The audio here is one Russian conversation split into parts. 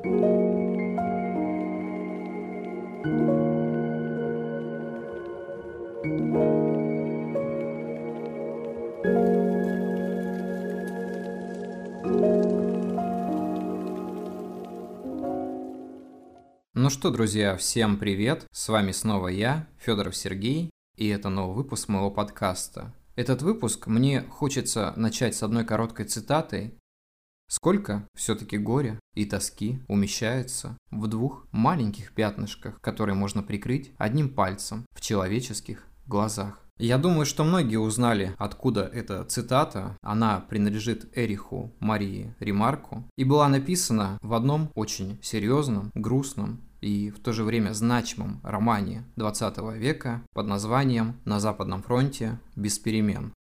Ну что, друзья, всем привет! С вами снова я, Федоров Сергей, и это новый выпуск моего подкаста. Этот выпуск мне хочется начать с одной короткой цитатой. Сколько все-таки горя и тоски умещается в двух маленьких пятнышках, которые можно прикрыть одним пальцем в человеческих глазах. Я думаю, что многие узнали, откуда эта цитата. Она принадлежит Эриху Марии Ремарку и была написана в одном очень серьезном, грустном и в то же время значимом романе 20 века под названием «На Западном фронте без перемен».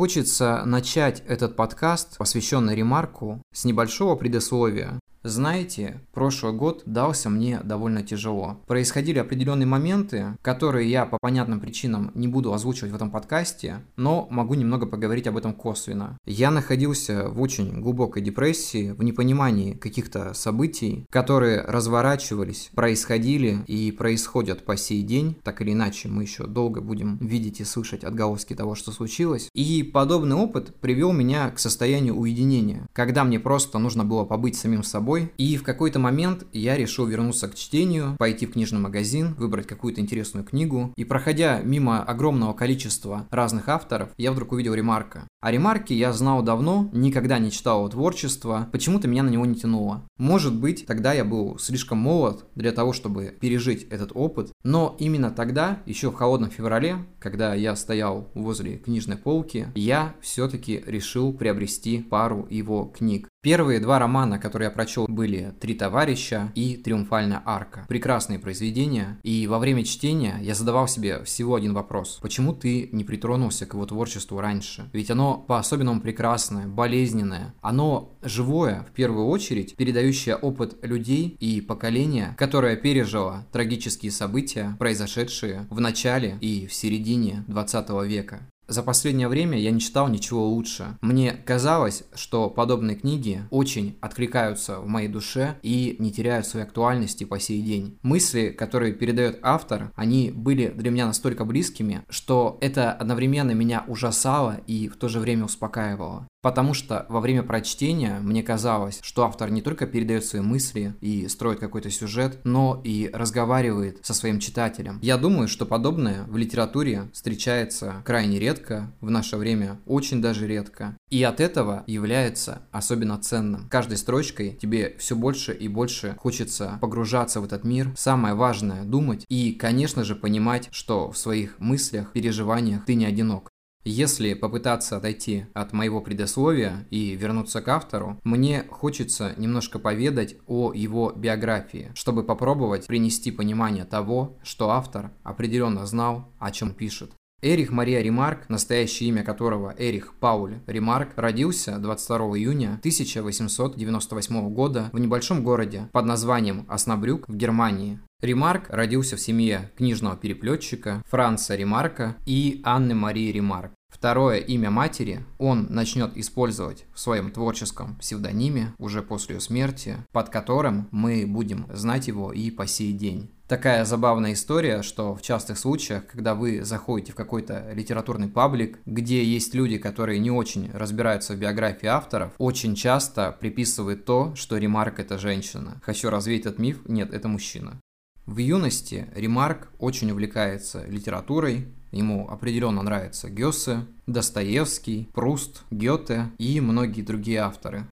Хочется начать этот подкаст, посвященный ремарку, с небольшого предисловия, знаете, прошлый год дался мне довольно тяжело. Происходили определенные моменты, которые я по понятным причинам не буду озвучивать в этом подкасте, но могу немного поговорить об этом косвенно. Я находился в очень глубокой депрессии, в непонимании каких-то событий, которые разворачивались, происходили и происходят по сей день. Так или иначе, мы еще долго будем видеть и слышать отголоски того, что случилось. И подобный опыт привел меня к состоянию уединения, когда мне просто нужно было побыть самим собой собой. И в какой-то момент я решил вернуться к чтению, пойти в книжный магазин, выбрать какую-то интересную книгу. И проходя мимо огромного количества разных авторов, я вдруг увидел Ремарка. А Ремарки я знал давно, никогда не читал его творчество, почему-то меня на него не тянуло. Может быть, тогда я был слишком молод для того, чтобы пережить этот опыт, но именно тогда, еще в холодном феврале, когда я стоял возле книжной полки, я все-таки решил приобрести пару его книг. Первые два романа, которые я прочел, были «Три товарища» и «Триумфальная арка». Прекрасные произведения, и во время чтения я задавал себе всего один вопрос. Почему ты не притронулся к его творчеству раньше? Ведь оно по-особенному прекрасное, болезненное. Оно живое, в первую очередь, передающее опыт людей и поколения, которое пережило трагические события, произошедшие в начале и в середине 20 века. За последнее время я не читал ничего лучше. Мне казалось, что подобные книги очень откликаются в моей душе и не теряют своей актуальности по сей день. Мысли, которые передает автор, они были для меня настолько близкими, что это одновременно меня ужасало и в то же время успокаивало. Потому что во время прочтения мне казалось, что автор не только передает свои мысли и строит какой-то сюжет, но и разговаривает со своим читателем. Я думаю, что подобное в литературе встречается крайне редко, в наше время очень даже редко. И от этого является особенно ценным. Каждой строчкой тебе все больше и больше хочется погружаться в этот мир. Самое важное – думать и, конечно же, понимать, что в своих мыслях, переживаниях ты не одинок. Если попытаться отойти от моего предисловия и вернуться к автору, мне хочется немножко поведать о его биографии, чтобы попробовать принести понимание того, что автор определенно знал, о чем пишет. Эрих Мария Ремарк, настоящее имя которого Эрих Пауль Ремарк, родился 22 июня 1898 года в небольшом городе под названием Оснабрюк в Германии. Ремарк родился в семье книжного переплетчика Франца Ремарка и Анны Марии Ремарк. Второе имя матери он начнет использовать в своем творческом псевдониме уже после ее смерти, под которым мы будем знать его и по сей день. Такая забавная история, что в частых случаях, когда вы заходите в какой-то литературный паблик, где есть люди, которые не очень разбираются в биографии авторов, очень часто приписывают то, что Ремарк это женщина. Хочу развеять этот миф, нет, это мужчина. В юности Ремарк очень увлекается литературой, ему определенно нравятся Гессе, Достоевский, Пруст, Гёте и многие другие авторы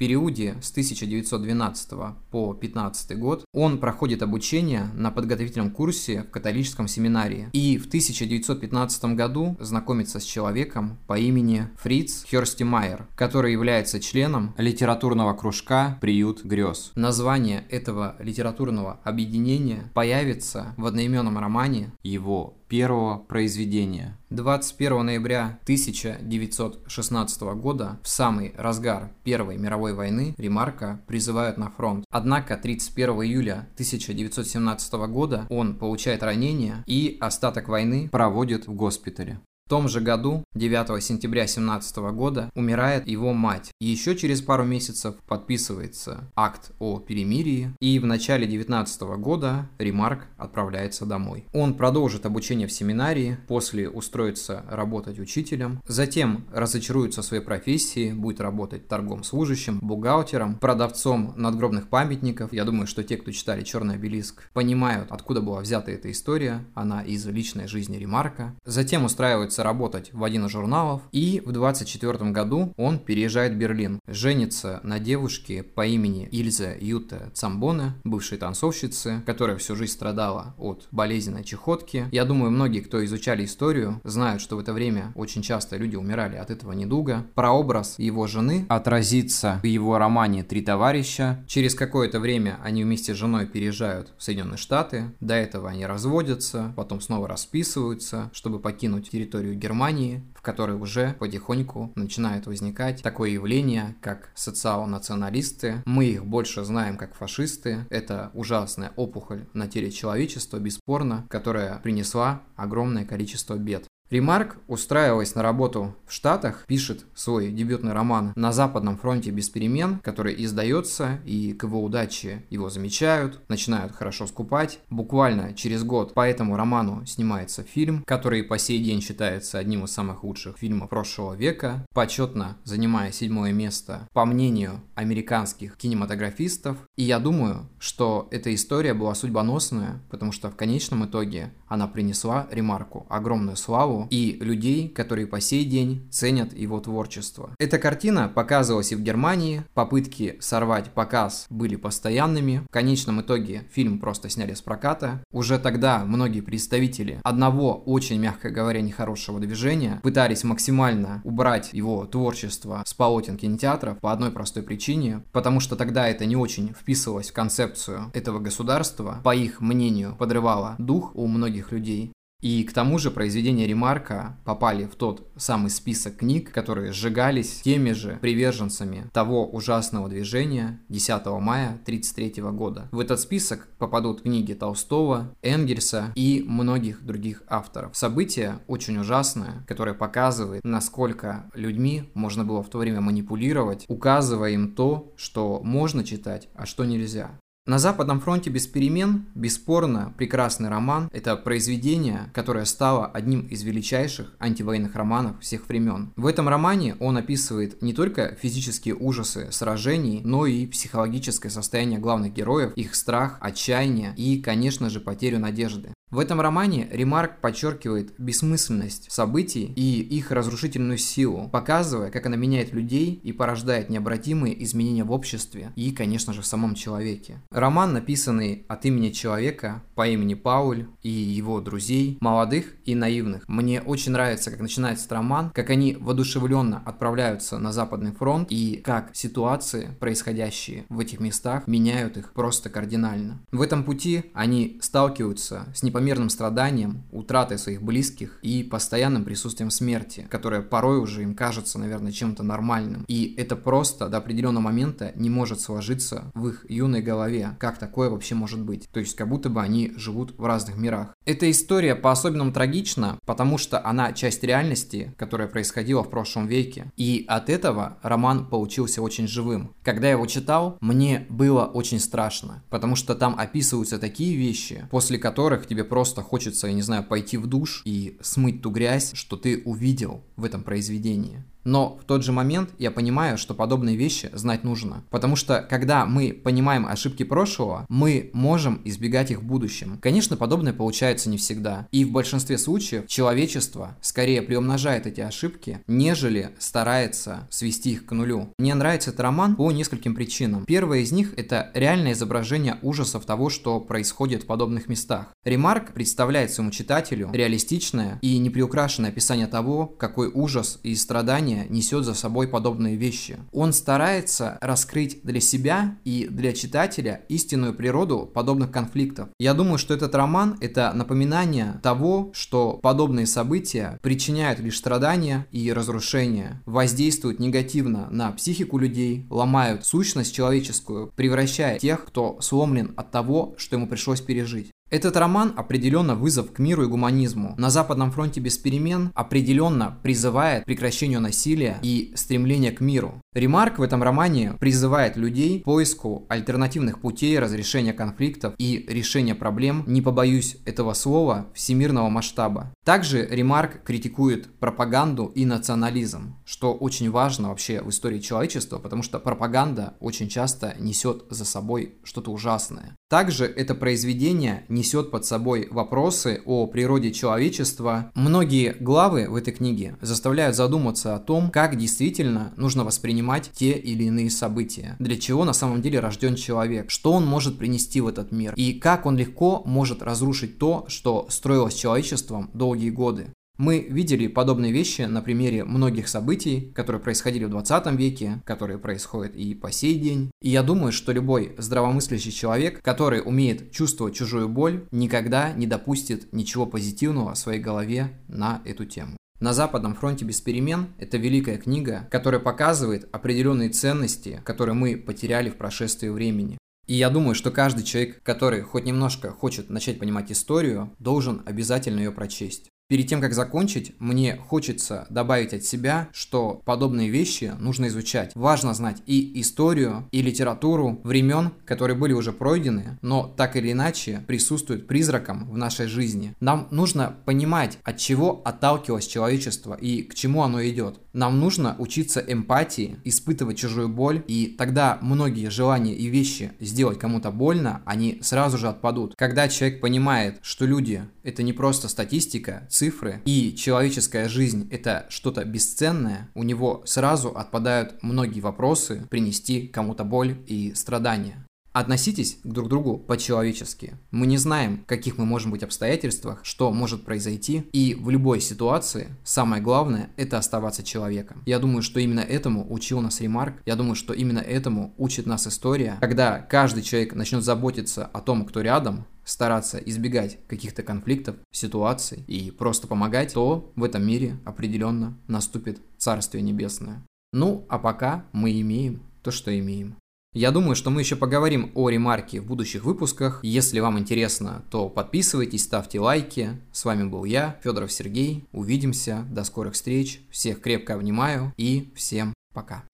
периоде с 1912 по 15 год он проходит обучение на подготовительном курсе в католическом семинарии и в 1915 году знакомится с человеком по имени Фриц Хёрстемайер, который является членом литературного кружка «Приют грез». Название этого литературного объединения появится в одноименном романе его первого произведения. 21 ноября 1916 года, в самый разгар Первой мировой войны, Ремарка призывают на фронт. Однако 31 июля 1917 года он получает ранение и остаток войны проводит в госпитале. Том же году, 9 сентября 17 года, умирает его мать. Еще через пару месяцев подписывается акт о перемирии, и в начале 19 года Ремарк отправляется домой. Он продолжит обучение в семинарии, после устроится работать учителем, затем разочаруется в своей профессии, будет работать торгом служащим, бухгалтером, продавцом надгробных памятников. Я думаю, что те, кто читали «Черный обелиск», понимают, откуда была взята эта история. Она из личной жизни Ремарка. Затем устраивается устраивается работать в один из журналов, и в 24 году он переезжает в Берлин, женится на девушке по имени Ильза Юта Цамбоне, бывшей танцовщицы, которая всю жизнь страдала от болезненной чехотки. Я думаю, многие, кто изучали историю, знают, что в это время очень часто люди умирали от этого недуга. Прообраз его жены отразится в его романе «Три товарища». Через какое-то время они вместе с женой переезжают в Соединенные Штаты. До этого они разводятся, потом снова расписываются, чтобы покинуть территорию территорию Германии, в которой уже потихоньку начинает возникать такое явление, как социал-националисты. Мы их больше знаем как фашисты. Это ужасная опухоль на теле человечества, бесспорно, которая принесла огромное количество бед. Ремарк, устраиваясь на работу в Штатах, пишет свой дебютный роман «На Западном фронте без перемен», который издается, и к его удаче его замечают, начинают хорошо скупать. Буквально через год по этому роману снимается фильм, который по сей день считается одним из самых лучших фильмов прошлого века, почетно занимая седьмое место по мнению американских кинематографистов. И я думаю, что эта история была судьбоносная, потому что в конечном итоге она принесла Ремарку огромную славу, и людей, которые по сей день ценят его творчество. Эта картина показывалась и в Германии, попытки сорвать показ были постоянными, в конечном итоге фильм просто сняли с проката. Уже тогда многие представители одного очень, мягко говоря, нехорошего движения пытались максимально убрать его творчество с полотен кинотеатров по одной простой причине, потому что тогда это не очень вписывалось в концепцию этого государства, по их мнению, подрывало дух у многих людей. И к тому же произведения Ремарка попали в тот самый список книг, которые сжигались теми же приверженцами того ужасного движения 10 мая 1933 года. В этот список попадут книги Толстого, Энгельса и многих других авторов. Событие очень ужасное, которое показывает, насколько людьми можно было в то время манипулировать, указывая им то, что можно читать, а что нельзя. На Западном фронте без перемен, бесспорно, прекрасный роман – это произведение, которое стало одним из величайших антивоенных романов всех времен. В этом романе он описывает не только физические ужасы сражений, но и психологическое состояние главных героев, их страх, отчаяние и, конечно же, потерю надежды. В этом романе Ремарк подчеркивает бессмысленность событий и их разрушительную силу, показывая, как она меняет людей и порождает необратимые изменения в обществе и, конечно же, в самом человеке. Роман, написанный от имени человека по имени Пауль и его друзей, молодых и наивных. Мне очень нравится, как начинается этот роман, как они воодушевленно отправляются на Западный фронт и как ситуации, происходящие в этих местах, меняют их просто кардинально. В этом пути они сталкиваются с непонятными непомерным страданием, утратой своих близких и постоянным присутствием смерти, которое порой уже им кажется, наверное, чем-то нормальным. И это просто до определенного момента не может сложиться в их юной голове, как такое вообще может быть. То есть как будто бы они живут в разных мирах. Эта история по-особенному трагична, потому что она часть реальности, которая происходила в прошлом веке. И от этого роман получился очень живым. Когда я его читал, мне было очень страшно, потому что там описываются такие вещи, после которых тебе просто хочется, я не знаю, пойти в душ и смыть ту грязь, что ты увидел в этом произведении. Но в тот же момент я понимаю, что подобные вещи знать нужно. Потому что когда мы понимаем ошибки прошлого, мы можем избегать их в будущем. Конечно, подобное получается не всегда. И в большинстве случаев человечество скорее приумножает эти ошибки, нежели старается свести их к нулю. Мне нравится этот роман по нескольким причинам. Первое из них это реальное изображение ужасов того, что происходит в подобных местах. Ремарк представляет своему читателю реалистичное и неприукрашенное описание того, какой ужас и страдания сознание несет за собой подобные вещи. Он старается раскрыть для себя и для читателя истинную природу подобных конфликтов. Я думаю, что этот роман – это напоминание того, что подобные события причиняют лишь страдания и разрушения, воздействуют негативно на психику людей, ломают сущность человеческую, превращая тех, кто сломлен от того, что ему пришлось пережить. Этот роман определенно вызов к миру и гуманизму. На Западном фронте без перемен определенно призывает к прекращению насилия и стремление к миру. Ремарк в этом романе призывает людей к поиску альтернативных путей разрешения конфликтов и решения проблем, не побоюсь этого слова, всемирного масштаба. Также Ремарк критикует пропаганду и национализм, что очень важно вообще в истории человечества, потому что пропаганда очень часто несет за собой что-то ужасное. Также это произведение несет под собой вопросы о природе человечества. Многие главы в этой книге заставляют задуматься о том, как действительно нужно воспринимать те или иные события, для чего на самом деле рожден человек, что он может принести в этот мир и как он легко может разрушить то, что строилось человечеством долгие годы. Мы видели подобные вещи на примере многих событий, которые происходили в 20 веке, которые происходят и по сей день. И я думаю, что любой здравомыслящий человек, который умеет чувствовать чужую боль, никогда не допустит ничего позитивного в своей голове на эту тему. На Западном фронте без перемен – это великая книга, которая показывает определенные ценности, которые мы потеряли в прошествии времени. И я думаю, что каждый человек, который хоть немножко хочет начать понимать историю, должен обязательно ее прочесть. Перед тем, как закончить, мне хочется добавить от себя, что подобные вещи нужно изучать. Важно знать и историю, и литературу времен, которые были уже пройдены, но так или иначе присутствуют призраком в нашей жизни. Нам нужно понимать, от чего отталкивалось человечество и к чему оно идет. Нам нужно учиться эмпатии, испытывать чужую боль, и тогда многие желания и вещи сделать кому-то больно, они сразу же отпадут. Когда человек понимает, что люди это не просто статистика, цифры, и человеческая жизнь это что-то бесценное, у него сразу отпадают многие вопросы принести кому-то боль и страдания. Относитесь друг к другу по-человечески. Мы не знаем, каких мы можем быть обстоятельствах, что может произойти, и в любой ситуации самое главное – это оставаться человеком. Я думаю, что именно этому учил нас Ремарк, я думаю, что именно этому учит нас история. Когда каждый человек начнет заботиться о том, кто рядом, стараться избегать каких-то конфликтов, ситуаций и просто помогать, то в этом мире определенно наступит Царствие Небесное. Ну, а пока мы имеем то, что имеем. Я думаю, что мы еще поговорим о ремарке в будущих выпусках. Если вам интересно, то подписывайтесь, ставьте лайки. С вами был я, Федоров Сергей. Увидимся. До скорых встреч. Всех крепко обнимаю и всем пока.